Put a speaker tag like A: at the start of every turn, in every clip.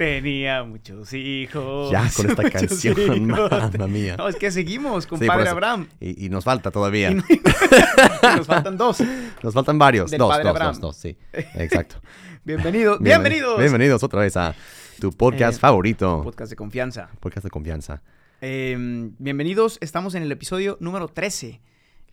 A: tenía muchos hijos.
B: Ya con esta canción, mamma mía.
A: No, es que seguimos con
B: Sí.
A: Abraham.
B: Y, y nos falta todavía.
A: Y no- Nos faltan dos.
B: Nos faltan varios.
A: Del
B: dos, dos, dos, dos, sí. Exacto.
A: Bienvenidos.
B: Bienven-
A: Bienvenidos.
B: Bienvenidos otra vez a tu podcast
A: Eh,
B: favorito.
A: Podcast de confianza.
B: Podcast de confianza.
A: Eh, bienvenidos, estamos en el episodio número 13.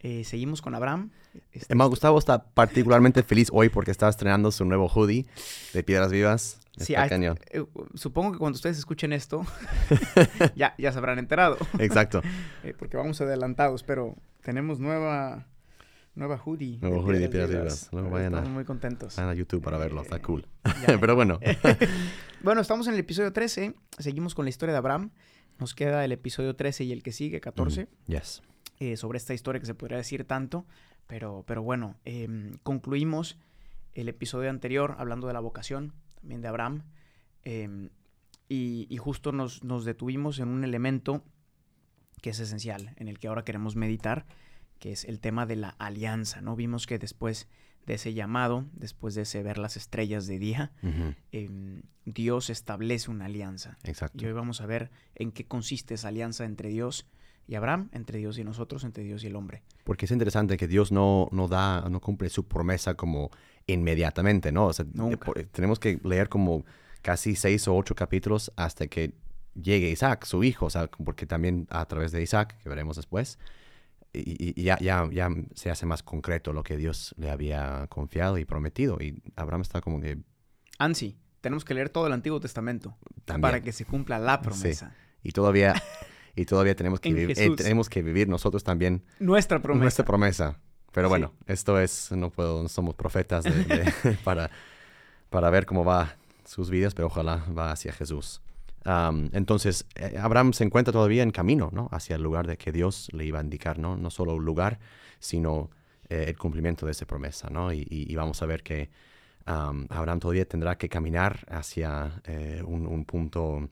A: Eh, seguimos con Abraham. Este-
B: Emma Gustavo está particularmente feliz hoy porque está estrenando su nuevo hoodie de Piedras Vivas.
A: Sí,
B: está cañón.
A: eh, supongo que cuando ustedes escuchen esto, ya, ya se habrán enterado,
B: Exacto.
A: eh, porque vamos adelantados, pero tenemos nueva, nueva hoodie.
B: Nuevo hoodie de Piedras Vivas. Luego vayan a-
A: Estamos muy contentos.
B: Vayan a YouTube para verlo, está
A: Eh,
B: cool. Pero bueno,
A: Bueno, estamos en el episodio 13, seguimos con la historia de Abraham. Nos queda el episodio 13 y el que sigue, 14.
B: yes.
A: eh, sobre esta historia que se podría decir tanto, pero, pero bueno, em, concluimos el episodio anterior hablando de la vocación, también de Abraham, em, y, y justo nos, nos detuvimos en un elemento que es esencial, en el que ahora queremos meditar, que es el tema de la alianza, ¿no? Vimos que después de ese llamado, después de ese ver las estrellas de día, em, Dios establece una alianza.
B: Exacto.
A: Y hoy vamos a ver en qué consiste esa alianza entre Dios y Abraham, entre Dios y nosotros, entre Dios y el hombre.
B: Porque es interesante que Dios no, no da, no cumple su promesa como inmediatamente, ¿no? O sea, tenemos que leer como casi seis o ocho capítulos hasta que llegue Isaac, su hijo, o sea, porque también a través de Isaac, que veremos después, y, ya, ya, ya se hace más concreto lo que Dios le había confiado y prometido. Y Abraham está como que
A: Ansi, tenemos que leer todo el Antiguo Testamento
B: también.
A: para que se cumpla la promesa.
B: Y todavía, y todavía tenemos que,
A: En
B: vivi- eh, tenemos que vivir nosotros también
A: Nuestra promesa.
B: nuestra promesa. Pero
A: Sí.
B: bueno, esto es, no puedo, no somos profetas de- de- para, para ver cómo va sus vidas, pero ojalá va hacia Jesús. Am, entonces, eh, Abraham se encuentra todavía en camino, ¿no? Hacia el lugar de que Dios le iba a indicar, ¿no? No solo un lugar, sino eh, el cumplimiento de esa promesa, ¿no? Y, y- y vamos a ver que am, Abraham todavía tendrá que caminar hacia eh, un, un punto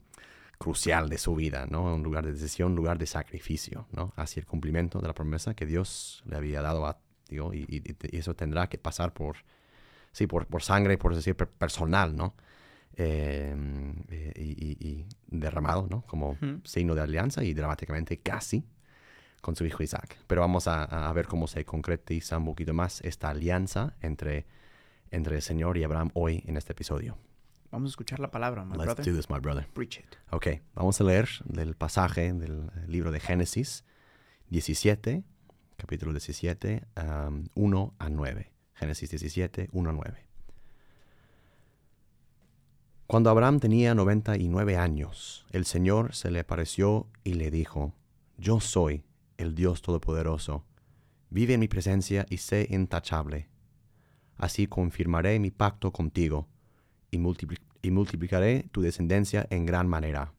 B: crucial de su vida, ¿no? Un lugar de decisión, un lugar de sacrificio, ¿no? Hacia el cumplimiento de la promesa que Dios le había dado a, digo, y, y- y eso tendrá que pasar por, sí, por, por sangre, por decir, per- personal, ¿no? Eh, eh, y, y- derramado, ¿no? Como signo de alianza y dramáticamente casi con su hijo Isaac. Pero vamos a, a ver cómo se concretiza un poquito más esta alianza entre, entre el Señor y Abraham hoy en este episodio.
A: Vamos a escuchar la palabra, my
B: Let's
A: brother.
B: do this, my brother.
A: Preach it.
B: Ok, vamos a leer del pasaje del libro de Génesis 17, capítulo 17, um, 1 a 9. Génesis 17, 1 a 9. Cuando Abraham tenía 99 años, el Señor se le apareció y le dijo, Yo soy el Dios Todopoderoso, vive en mi presencia y sé intachable. Así confirmaré mi pacto contigo y, y multiplicaré tu descendencia en gran manera.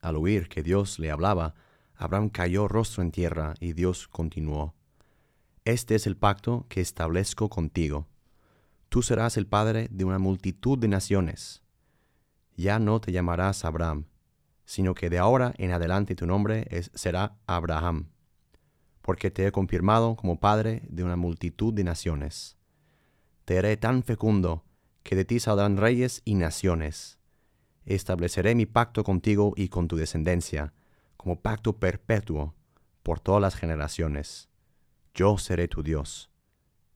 B: Al oír que Dios le hablaba, Abraham cayó rostro en tierra y Dios continuó. Este es el pacto que establezco contigo. Tú serás el padre de una multitud de naciones. Ya no te llamarás Abraham, sino que de ahora en adelante tu nombre será Abraham, porque te he confirmado como padre de una multitud de naciones. Te haré tan fecundo que de ti saldrán reyes y naciones. Estableceré mi pacto contigo y con tu descendencia, como pacto perpetuo por todas las generaciones. Yo seré tu Dios,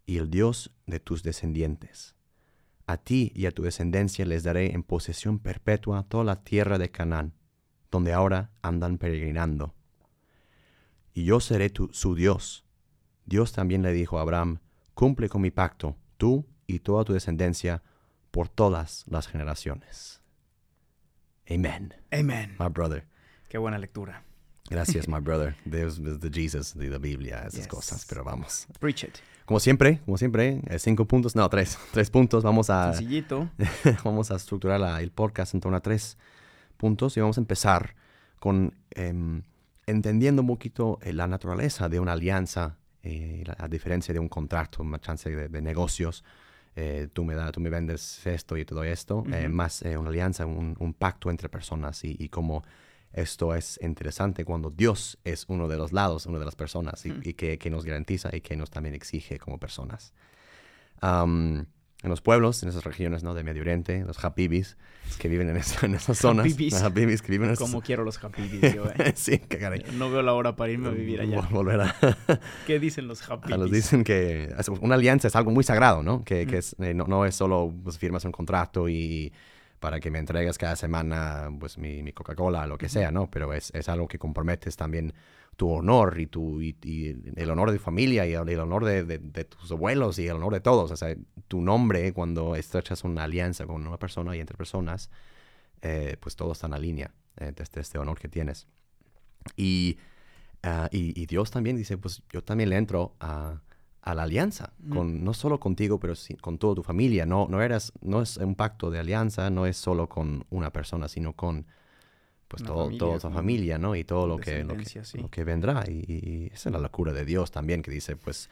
B: y el Dios de tus descendientes. A ti y a tu descendencia les daré en posesión perpetua toda la tierra de Canaán, donde ahora andan peregrinando. Y yo seré tu, su Dios. Dios también le dijo a Abraham, cumple con mi pacto, tú y toda tu descendencia, por todas las generaciones. Amen,
A: Amen.
B: my brother.
A: Qué buena lectura.
B: Gracias, my brother. Dios de Jesus, de la Biblia, esas
A: Yes.
B: cosas, pero vamos.
A: Preach it.
B: Como siempre, como siempre, eh, cinco puntos, no, tres, tres puntos. Vamos a,
A: Sencillito.
B: vamos a estructurar la- el podcast en torno a tres puntos y vamos a empezar con em, entendiendo un poquito eh, la naturaleza de una alianza, eh, la, diferencia de un contrato, una chance de, negocios. Eh, tú, me da, tú me vendes esto y te doy esto, más una alianza, un, pacto entre personas y, y cómo esto es interesante cuando Dios es uno de los lados, una de las personas y, que, que, nos garantiza y que nos también exige como personas en los pueblos, en esas regiones ¿no? de Medio Oriente, los hapibis que viven en, esas zonas.
A: Hapibis. Que viven en esas... Como quiero los hapibis yo, ¿eh?
B: sí, qué caray.
A: No veo la hora para irme a vivir allá.
B: Volver a...
A: ¿Qué dicen los hapibis?
B: Nos dicen que una alianza es algo muy sagrado, ¿no? Que, que es, eh, no, no, es solo pues, firmas un contrato y para que me entregues cada semana pues mi, mi Coca-Cola, lo que sea, ¿no? Pero es, es algo que comprometes también tu honor y, tu, y, el honor de tu familia y el, honor de, de, tus abuelos y el honor de todos. O sea, tu nombre cuando estrechas una alianza con una persona y entre personas, eh, pues todo está en la línea eh, desde este honor que tienes. Y, ah, y, y, Dios también dice, pues yo también le entro a, a la alianza, con, no solo contigo, pero con toda tu familia. No, no, eras, no es un pacto de alianza, no es solo con una persona, sino con pues todo, toda tu familia, ¿no? Y todo lo que, lo que, vendrá. Y, esa es la locura de Dios también, que dice, pues,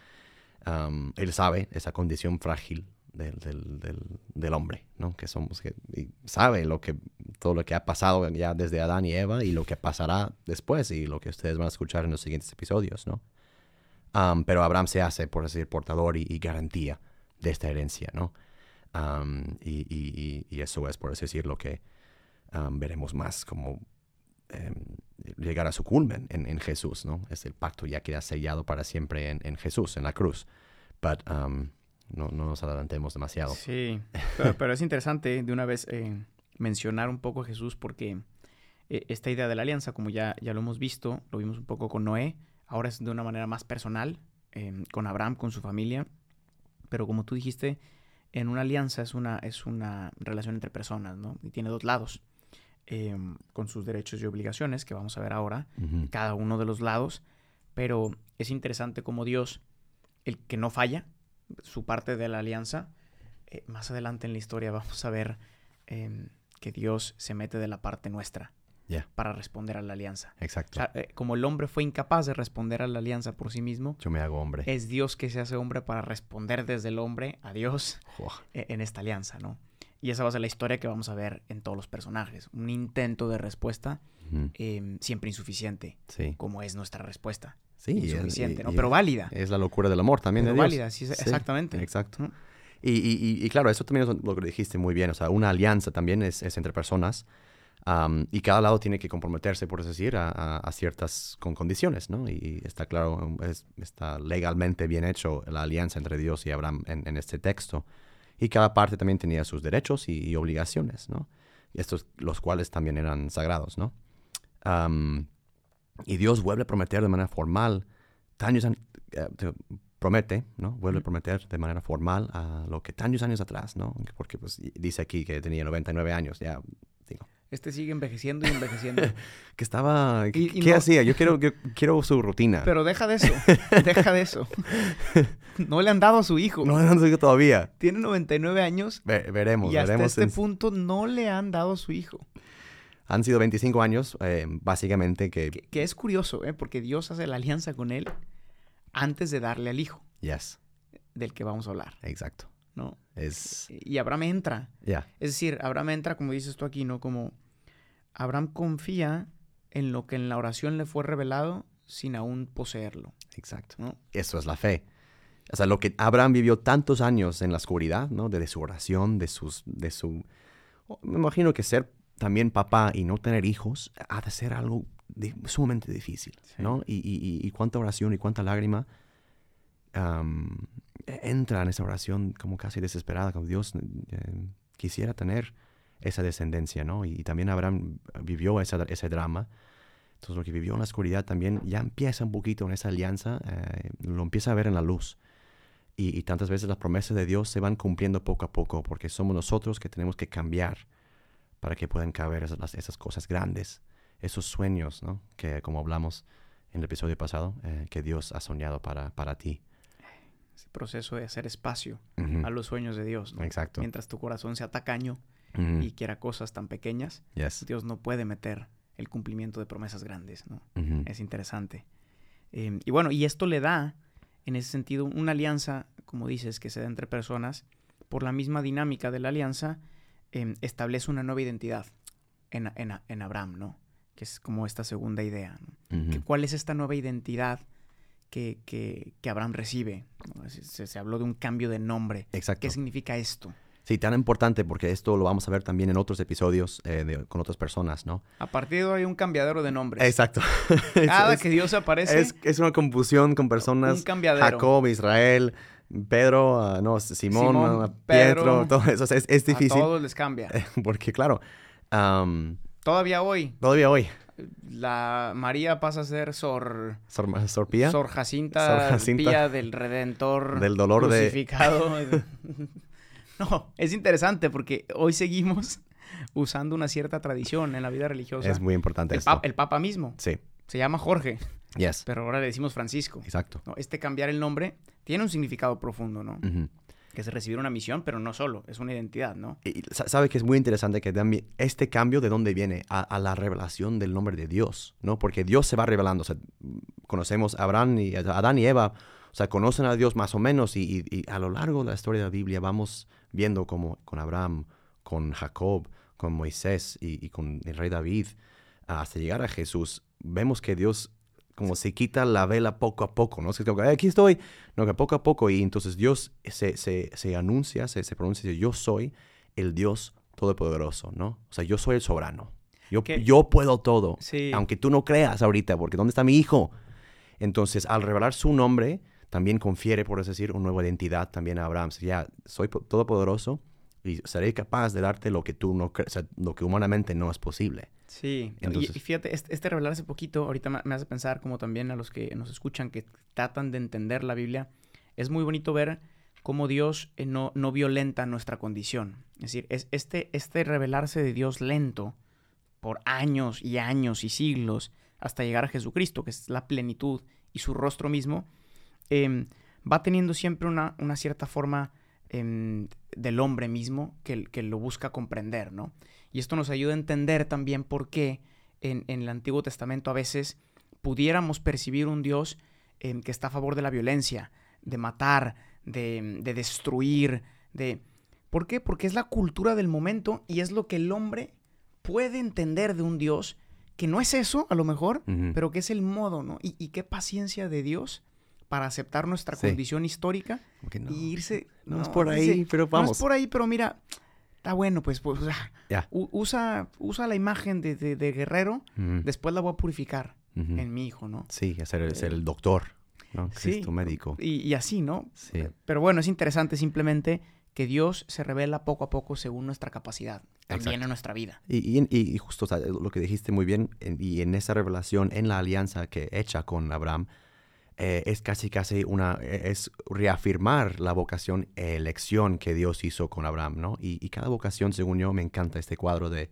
B: Él sabe esa condición frágil del, del, del, hombre, ¿no? Que somos, que y sabe lo que, todo lo que ha pasado ya desde Adán y Eva y lo que pasará después y lo que ustedes van a escuchar en los siguientes episodios, ¿no? Pero Abraham se hace, por decir, portador y, garantía de esta herencia, ¿no? y, eso es, por decir, lo que veremos más como em, llegar a su culmen en, Jesús, ¿no? Es el pacto ya queda sellado para siempre en, Jesús, en la cruz. No, no, nos adelantemos demasiado.
A: Sí, pero, es interesante de una vez eh, mencionar un poco a Jesús porque eh, esta idea de la alianza, como ya, ya lo hemos visto, lo vimos un poco con Noé, ahora es de una manera más personal, em, con Abraham, con su familia, pero como tú dijiste, en una alianza es una, es una relación entre personas, ¿no? Y tiene dos lados, em, con sus derechos y obligaciones, que vamos a ver ahora, cada uno de los lados, pero es interesante como Dios, el que no falla, su parte de la alianza, eh, más adelante en la historia vamos a ver em, que Dios se mete de la parte nuestra para responder a la alianza.
B: Exacto.
A: Eh, como el hombre fue incapaz de responder a la alianza por sí mismo,
B: yo me hago hombre.
A: Es Dios que se hace hombre para responder desde el hombre a Dios e, en esta alianza, ¿no? Y esa va a ser la historia que vamos a ver en todos los personajes. Un intento de respuesta em, siempre insuficiente,
B: sí.
A: como es nuestra respuesta.
B: Sí,
A: insuficiente, ¿no? Pero válida.
B: Es la locura del amor también de Dios.
A: válida, sí, exactamente.
B: Exacto. Y, y, claro, eso también es lo que dijiste muy bien. O sea, una alianza también es, es entre personas y cada lado tiene que comprometerse, por decir, a, ciertas con condiciones, ¿no? Y está claro, está legalmente bien hecho la alianza entre Dios y Abraham en, este texto. Y cada parte también tenía sus derechos y, obligaciones, ¿no? Y estos, los cuales también eran sagrados, ¿no? y Dios vuelve a prometer de manera formal, años, eh, promete, ¿no? Vuelve a prometer de manera formal a lo que tantos años atrás, ¿no? Porque pues dice aquí que tenía 99 años, ya
A: este sigue envejeciendo y envejeciendo.
B: que estaba... ¿Qué, hacía? Yo quiero, quiero su rutina.
A: Pero deja de eso. deja de eso. No le han dado a su hijo.
B: No le han dado a su hijo todavía.
A: Tiene 99 años.
B: veremos,
A: y hasta
B: veremos.
A: este punto no le han dado a su hijo.
B: Han sido 25 años, eh, básicamente, que...
A: que... es curioso, ¿eh? Porque Dios hace la alianza con él antes de darle al hijo.
B: Yes.
A: Del que vamos a hablar.
B: Exacto.
A: ¿No?
B: Es...
A: Y Abraham entra.
B: Ya.
A: Es decir, Abraham entra, como dices tú aquí, ¿no? Como Abraham confía en lo que en la oración le fue revelado sin aún poseerlo.
B: Exacto. Eso es la fe. O sea, lo que Abraham vivió tantos años en la oscuridad, ¿no? De, su oración, de, sus, de su... Me imagino que ser también papá y no tener hijos ha de ser algo sumamente difícil, ¿no? Y, cuánta oración y cuánta lágrima entra en esa oración como casi desesperada, como Dios eh, quisiera tener esa descendencia, ¿no? Y, también Abraham vivió ese drama. Entonces lo que vivió en la oscuridad también ya empieza un poquito en esa alianza, eh, lo empieza a ver en la luz. Y, tantas veces las promesas de Dios se van cumpliendo poco a poco, porque somos nosotros que tenemos que cambiar para que puedan caber esas, esas cosas grandes, esos sueños, ¿no? Que como hablamos en el episodio pasado, eh, que Dios ha soñado para, para ti.
A: Ese proceso de hacer espacio a los sueños de Dios, ¿no?
B: Exacto.
A: Mientras tu corazón sea tacaño Y quiera cosas tan pequeñas,
B: Yes.
A: Dios no puede meter el cumplimiento de promesas grandes, ¿no? Es interesante. Eh, y bueno, y esto le da, en ese sentido, una alianza, como dices, que se da entre personas, por la misma dinámica de la alianza, eh, establece una nueva identidad en, en- en Abraham, ¿no? Que es como esta segunda idea, ¿no?
B: Ujú.
A: que ¿Cuál es esta nueva identidad que, que- que Abraham recibe? ¿no? Se, se- se habló de un cambio de nombre.
B: Exacto.
A: ¿Qué significa esto?
B: Sí, tan importante porque esto lo vamos a ver también en otros episodios eh, de- con otras personas, ¿no?
A: A partir de hoy hay un cambiadero de nombres.
B: Exacto.
A: Cada
B: es,
A: que Dios aparece,
B: es, es una confusión con personas.
A: un cambiadero.
B: Jacob, Israel, Pedro, ah, no, Simón,
A: Simón,
B: ah,
A: Pedro,
B: Pietro, todo eso. Es, es
A: a
B: difícil
A: todos les cambia.
B: porque, claro,
A: Todavía hoy,
B: todavía hoy,
A: la María pasa a ser Sor,
B: Sor, Sor Pía,
A: Sor Jacinta,
B: Sor Jacinta,
A: Pía del Redentor
B: del dolor de-
A: crucificado. no, es interesante porque hoy seguimos usando una cierta tradición en la vida religiosa.
B: es muy importante
A: el,
B: esto.
A: papa, el Papa mismo
B: Sí,
A: se llama Jorge,
B: yes,
A: pero ahora le decimos Francisco.
B: exacto.
A: ¿no? Este cambiar el nombre tiene un significado profundo, ¿no? Que es recibir una misión, pero no solo, es una identidad, ¿no?
B: Y sa- sabe que es muy interesante que también este cambio de dónde viene a, a la revelación del nombre de Dios, ¿no? Porque Dios se va revelando. O sea, conocemos a Abraham y a Adán y Eva, o sea, conocen a Dios más o menos y, y- y a lo largo de la historia de la Biblia vamos viendo como con Abraham, con Jacob, con Moisés y, y con el rey David, hasta llegar a Jesús, vemos que Dios como se quita la vela poco a poco, ¿no? Es como que, "Ay, aquí estoy, no, que poco a poco, y entonces Dios se, se, se anuncia, se, se pronuncia, dice, yo soy el Dios todopoderoso, ¿no? O sea, yo soy el soberano. Yo, yo puedo todo,
A: Sí.
B: aunque tú no creas ahorita, porque ¿dónde está mi hijo? Entonces, al revelar su nombre, también confiere, por así decir, una nueva identidad también a Abraham. Ya soy po- todopoderoso y seré capaz de darte lo que tú no crees, o sea, lo que humanamente no es posible.
A: Sí, y-
B: Entonces-
A: y, fíjate, este, este revelarse poquito, ahorita me, me hace pensar como también a los que nos escuchan, que tratan de entender la Biblia, es muy bonito ver cómo Dios eh, no, no violenta nuestra condición. Es decir, es este, este revelarse de Dios lento por años y años y siglos hasta llegar a Jesucristo, que es la plenitud y su rostro mismo, em, va teniendo siempre una, una cierta forma em, del hombre mismo que, que lo busca comprender, ¿no? Y esto nos ayuda a entender también por qué en, en el Antiguo Testamento a veces pudiéramos percibir un Dios em, que está a favor de la violencia, de matar, de, de destruir, de... ¿Por qué? Porque es la cultura del momento y es lo que el hombre puede entender de un Dios que no es eso, a lo mejor, pero que es el modo, ¿no? Y, y qué paciencia de Dios para aceptar nuestra
B: Sí.
A: condición histórica
B: no,
A: y irse...
B: no es por ahí,
A: dice,
B: pero
A: No
B: vamos.
A: es por ahí, pero mira, está bueno, pues, pues o sea, usa, usa la imagen de, de- de guerrero, después la voy a purificar en mi hijo, ¿no?
B: Sí, ser, ser el doctor, ¿no?
A: Sí.
B: Cristo médico.
A: Y, y así, ¿no?
B: Sí.
A: Pero bueno, es interesante simplemente que Dios se revela poco a poco según nuestra capacidad, también
B: Exacto.
A: en nuestra vida.
B: Y, y, y- y justo o sea, lo que dijiste muy bien, en- y en esa revelación, en la alianza que hecha con Abraham, eh, es casi casi una, eh, es reafirmar la vocación, elección que Dios hizo con Abraham, ¿no? Y, y cada vocación, según yo, me encanta este cuadro de,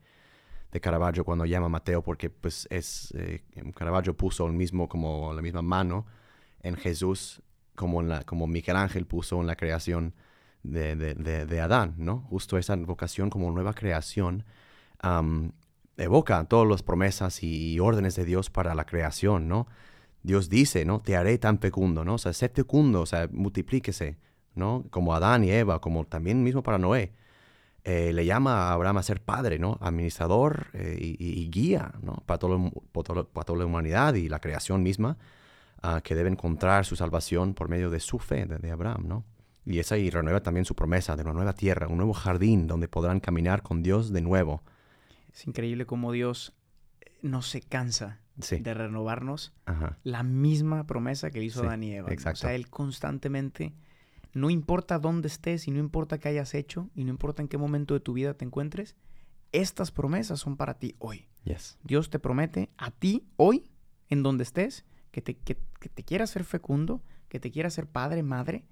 B: de Caravaggio cuando llama Mateo, porque pues es, eh, Caravaggio puso el mismo, como la misma mano en Jesús, como, en la, como Miguel Ángel puso en la creación de, de, de- Adán, ¿no? Justo esa vocación como nueva creación evoca todas las promesas y órdenes de Dios para la creación, ¿no? Dios dice, ¿no? Te haré tan fecundo, ¿no? O sea, sé fecundo, o sea, multiplíquese, ¿no? Como Adán y Eva, como también mismo para Noé. Eh, le llama a Abraham a ser padre, ¿no? Administrador eh, y, guía, ¿no? Para, todo, todo- toda la humanidad y la creación misma, ah, que debe encontrar su salvación por medio de su fe, de, de Abraham, ¿no? Y esa y renueva también su promesa de una nueva tierra, un nuevo jardín donde podrán caminar con Dios de nuevo.
A: Es increíble cómo Dios no se cansa
B: Sí.
A: de renovarnos
B: Ajá.
A: la misma promesa que le hizo
B: Sí,
A: Adán y Eva. ¿no?
B: exacto.
A: O sea, Él constantemente, no importa dónde estés y no importa qué hayas hecho y no importa en qué momento de tu vida te encuentres, estas promesas son para ti hoy.
B: Yes.
A: Dios te promete a ti hoy, en donde estés, que te, que, que te quiera ser fecundo, que te quiera ser padre, madre,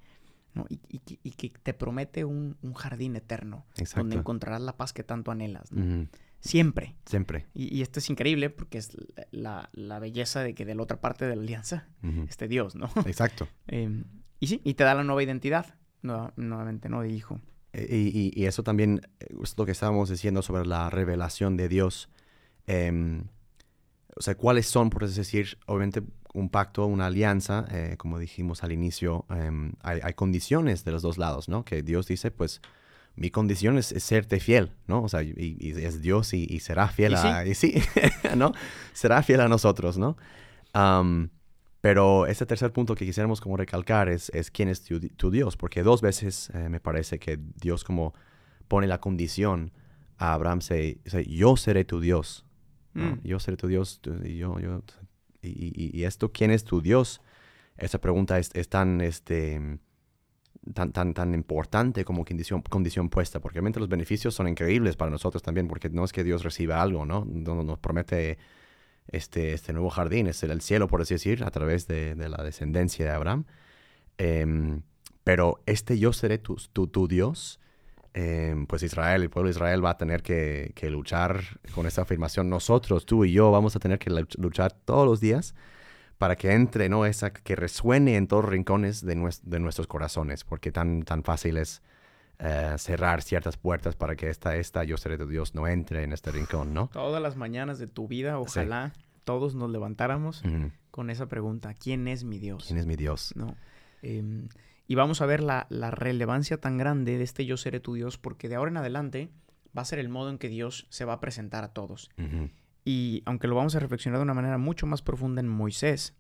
A: ¿no? y, y que- y que te promete un, un jardín eterno,
B: Exacto.
A: donde encontrarás la paz que tanto anhelas. Siempre.
B: Siempre.
A: Y, y esto es increíble porque es la, la belleza de que de la otra parte de la alianza
B: Ujú.
A: esté Dios, ¿no?
B: Exacto.
A: Eh, y sí, y te da la nueva identidad, nueva- nuevamente, ¿no? De hijo.
B: y, y, eso también es lo que estábamos diciendo sobre la revelación de Dios. Em, o sea, cuáles son, por así decir, obviamente un pacto, una alianza, eh, como dijimos al inicio, em, hay, hay, condiciones de los dos lados, ¿no? Que Dios dice, pues, mi condición es, serte fiel, ¿no? O sea, y, es Dios y, será fiel a... Y sí, ¿no? Será fiel a nosotros, ¿no? pero ese tercer punto que quisiéramos como recalcar es, es quién es tu, Dios, porque dos veces eh, me parece que Dios como pone la condición a Abraham, se, yo seré tu Dios, mm. Yo seré tu Dios y yo, yo, y, esto, ¿quién es tu Dios? Esa pregunta es, es tan, este, tan, tan, tan importante como condición, condición puesta, porque obviamente los beneficios son increíbles para nosotros también, porque no es que Dios reciba algo, ¿no? Nos promete este, este nuevo jardín, es el cielo, por así decir, a través de, de la descendencia de Abraham. Em, pero este yo seré tu, tu, Dios, em, pues Israel, el pueblo de Israel va a tener que, que, luchar con esta afirmación. Nosotros, tú y yo, vamos a tener que luchar todos los días para que entre, ¿no? Esa, que resuene en todos los rincones de, de nuestros corazones, porque tan, tan fácil es eh, cerrar ciertas puertas para que esta, esta yo seré de Dios no entre en este rincón, ¿no?
A: Todas las mañanas de tu vida, ojalá todos nos levantáramos con esa pregunta, ¿quién es mi Dios?
B: ¿Quién es mi Dios?
A: ¿No? Em, y vamos a ver la, la, relevancia tan grande de este yo seré tu Dios, porque de ahora en adelante va a ser el modo en que Dios se va a presentar a todos. Y aunque lo vamos a reflexionar de una manera mucho más profunda en Moisés,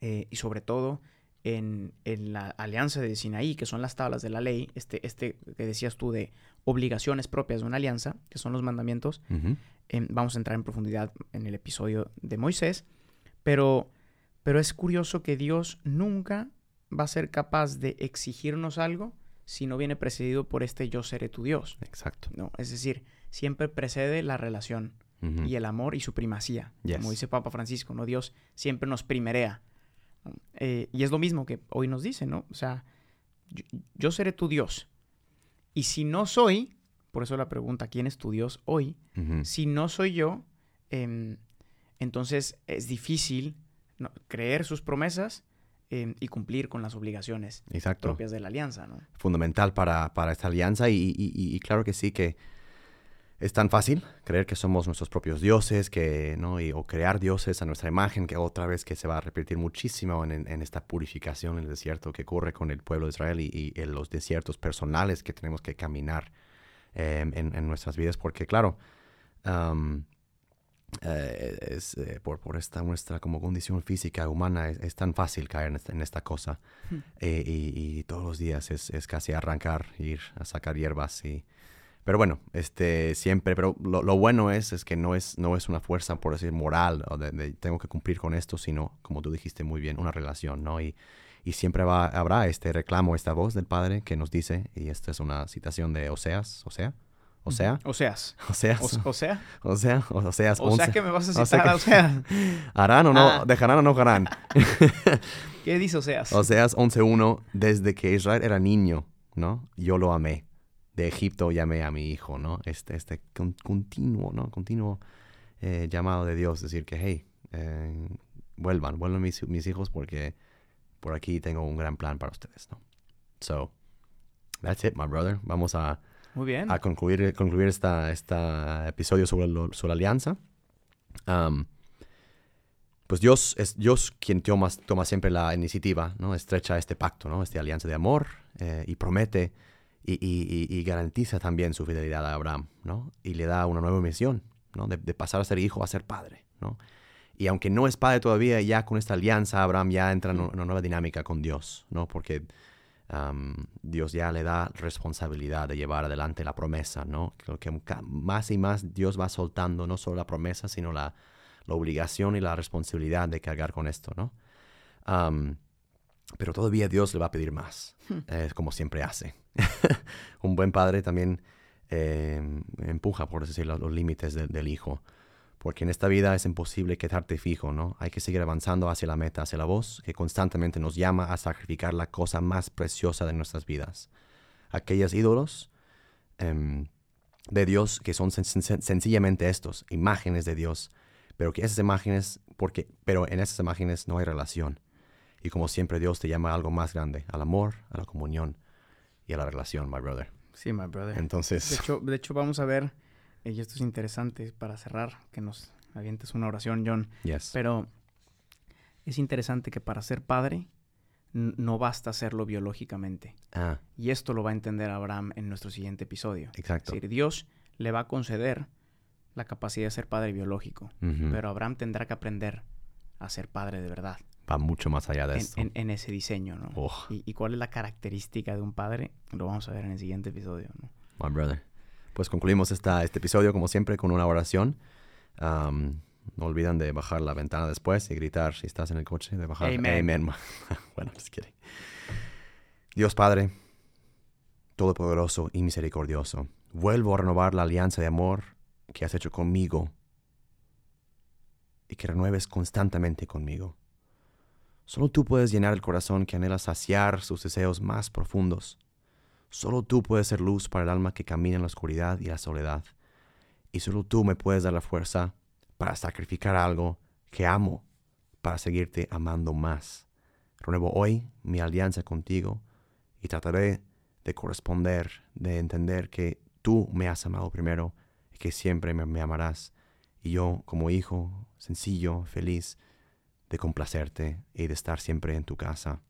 A: eh, y sobre todo en, la alianza de Sinaí, que son las tablas de la ley, este, este que decías tú de obligaciones propias de una alianza, que son los mandamientos, em, vamos a entrar en profundidad en el episodio de Moisés, pero, pero es curioso que Dios nunca va a ser capaz de exigirnos algo si no viene precedido por este yo seré tu Dios.
B: Exacto.
A: ¿no? Es decir, siempre precede la relación y el amor y su primacía. Como dice Papa Francisco, ¿no? Dios siempre nos primerea. Eh, y es lo mismo que hoy nos dice, ¿no? O sea, yo, seré tu Dios. Y si no soy, por eso la pregunta, ¿quién es tu Dios hoy? Si no soy yo, em, entonces es difícil creer sus promesas em, y cumplir con las obligaciones propias de la alianza, ¿no?
B: Fundamental para, esta alianza y, claro que sí que es tan fácil creer que somos nuestros propios dioses, que, ¿no? o crear dioses a nuestra imagen, que otra vez que se va a repetir muchísimo en, esta purificación en el desierto que ocurre con el pueblo de Israel y, en los desiertos personales que tenemos que caminar em, en, nuestras vidas, porque claro, eh, es, eh, por, por, esta nuestra como condición física humana es, tan fácil caer en esta, cosa hmm. eh, y, todos los días es, es casi arrancar, ir a sacar hierbas y pero bueno, este, siempre, pero lo, bueno es, es que no es, no es una fuerza, por decir, moral, o de, tengo que cumplir con esto, sino, como tú dijiste muy bien, una relación, ¿no? Y, y siempre va, habrá este reclamo, esta voz del Padre que nos dice, y esta es una citación de Oseas, Osea, Osea.
A: Oseas.
B: Oseas.
A: O, sea.
B: Osea. Oseas.
A: O sea que me vas a citar o sea,
B: ¿Harán o no? Ah. ¿Dejarán o no harán?
A: ¿Qué dice Oseas?
B: Oseas 11.1. Desde que Israel era niño, ¿no? Yo lo amé de Egipto llamé a mi hijo, ¿no? Este, este continuo, ¿no? Continuo eh, llamado de Dios, decir que, hey, eh, vuelvan, vuelvan mis, mis, hijos porque por aquí tengo un gran plan para ustedes, ¿no? So, that's it, my brother. Vamos a,
A: Muy bien.
B: a concluir, concluir esta, episodio sobre, sobre la alianza. Um, pues Dios es Dios quien toma, toma siempre la iniciativa, ¿no? Estrecha este pacto, ¿no? Esta alianza de amor eh, y promete y, garantiza también su fidelidad a Abraham, ¿no? Y le da una nueva misión, ¿no? De, pasar a ser hijo a ser padre, ¿no? Y aunque no es padre todavía, ya con esta alianza, Abraham ya entra en una nueva dinámica con Dios, ¿no? Porque Dios ya le da responsabilidad de llevar adelante la promesa, ¿no? Creo que más y más Dios va soltando no solo la promesa, sino la, la obligación y la responsabilidad de cargar con esto, ¿no? Pero todavía Dios le va a pedir más, hmm. es como siempre hace. un buen padre también eh, empuja, por decirlo, los límites del hijo. Porque en esta vida es imposible quedarte fijo, ¿no? Hay que seguir avanzando hacia la meta, hacia la voz que constantemente nos llama a sacrificar la cosa más preciosa de nuestras vidas. Aquellos ídolos em, de Dios que son sencillamente estos, imágenes de Dios, pero que esas imágenes, porque, pero en esas imágenes no hay relación. Y como siempre Dios te llama a algo más grande, al amor, a la comunión, y a la relación, my brother.
A: Sí, my brother. De
B: Entonces,
A: hecho, de hecho vamos a ver, eh, y esto es interesante para cerrar, que nos avientes una oración, John.
B: yes.
A: Pero es interesante que para ser padre no basta serlo biológicamente.
B: Ah,
A: Y esto lo va a entender Abraham en nuestro siguiente episodio. Es
B: exacto.
A: decir, Dios le va a conceder la capacidad de ser padre biológico, pero Abraham tendrá que aprender a ser padre de verdad
B: Va mucho más allá de
A: en,
B: esto.
A: en- en ese diseño, ¿no?
B: Oh,
A: Y, y cuál es la característica de un padre? Lo vamos a ver en el siguiente episodio, ¿no?
B: my brother. Pues concluimos esta, este episodio, como siempre, con una oración. Am, no olvidan de bajar la ventana después y gritar si estás en el coche, de bajar.
A: Amen.
B: bueno, just kidding. Dios Padre, Todopoderoso y Misericordioso, vuelvo a renovar la alianza de amor que has hecho conmigo y que renueves constantemente conmigo. Solo tú puedes llenar el corazón que anhela saciar sus deseos más profundos. Solo tú puedes ser luz para el alma que camina en la oscuridad y la soledad. Y solo tú me puedes dar la fuerza para sacrificar algo que amo para seguirte amando más. Renuevo hoy mi alianza contigo y trataré de corresponder, de entender que tú me has amado primero y que siempre me, me amarás. Y yo, como hijo sencillo, feliz, de complacerte y de estar siempre en tu casa.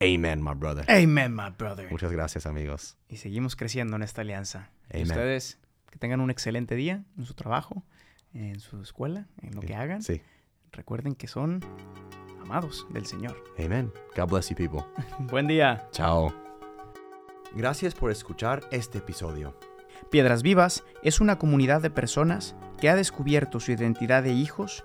B: Amen, my brother.
A: Amen, my brother.
B: Muchas gracias, amigos.
A: Y seguimos creciendo en esta alianza. Y
B: Amen.
A: ustedes que tengan un excelente día en su trabajo, en su escuela, en lo que hagan.
B: Sí.
A: Recuerden que son amados del Señor.
B: Amen. God bless you, people.
A: Buen día.
B: Chao. Gracias por escuchar este episodio.
A: Piedras Vivas es una comunidad de personas que ha descubierto su identidad de hijos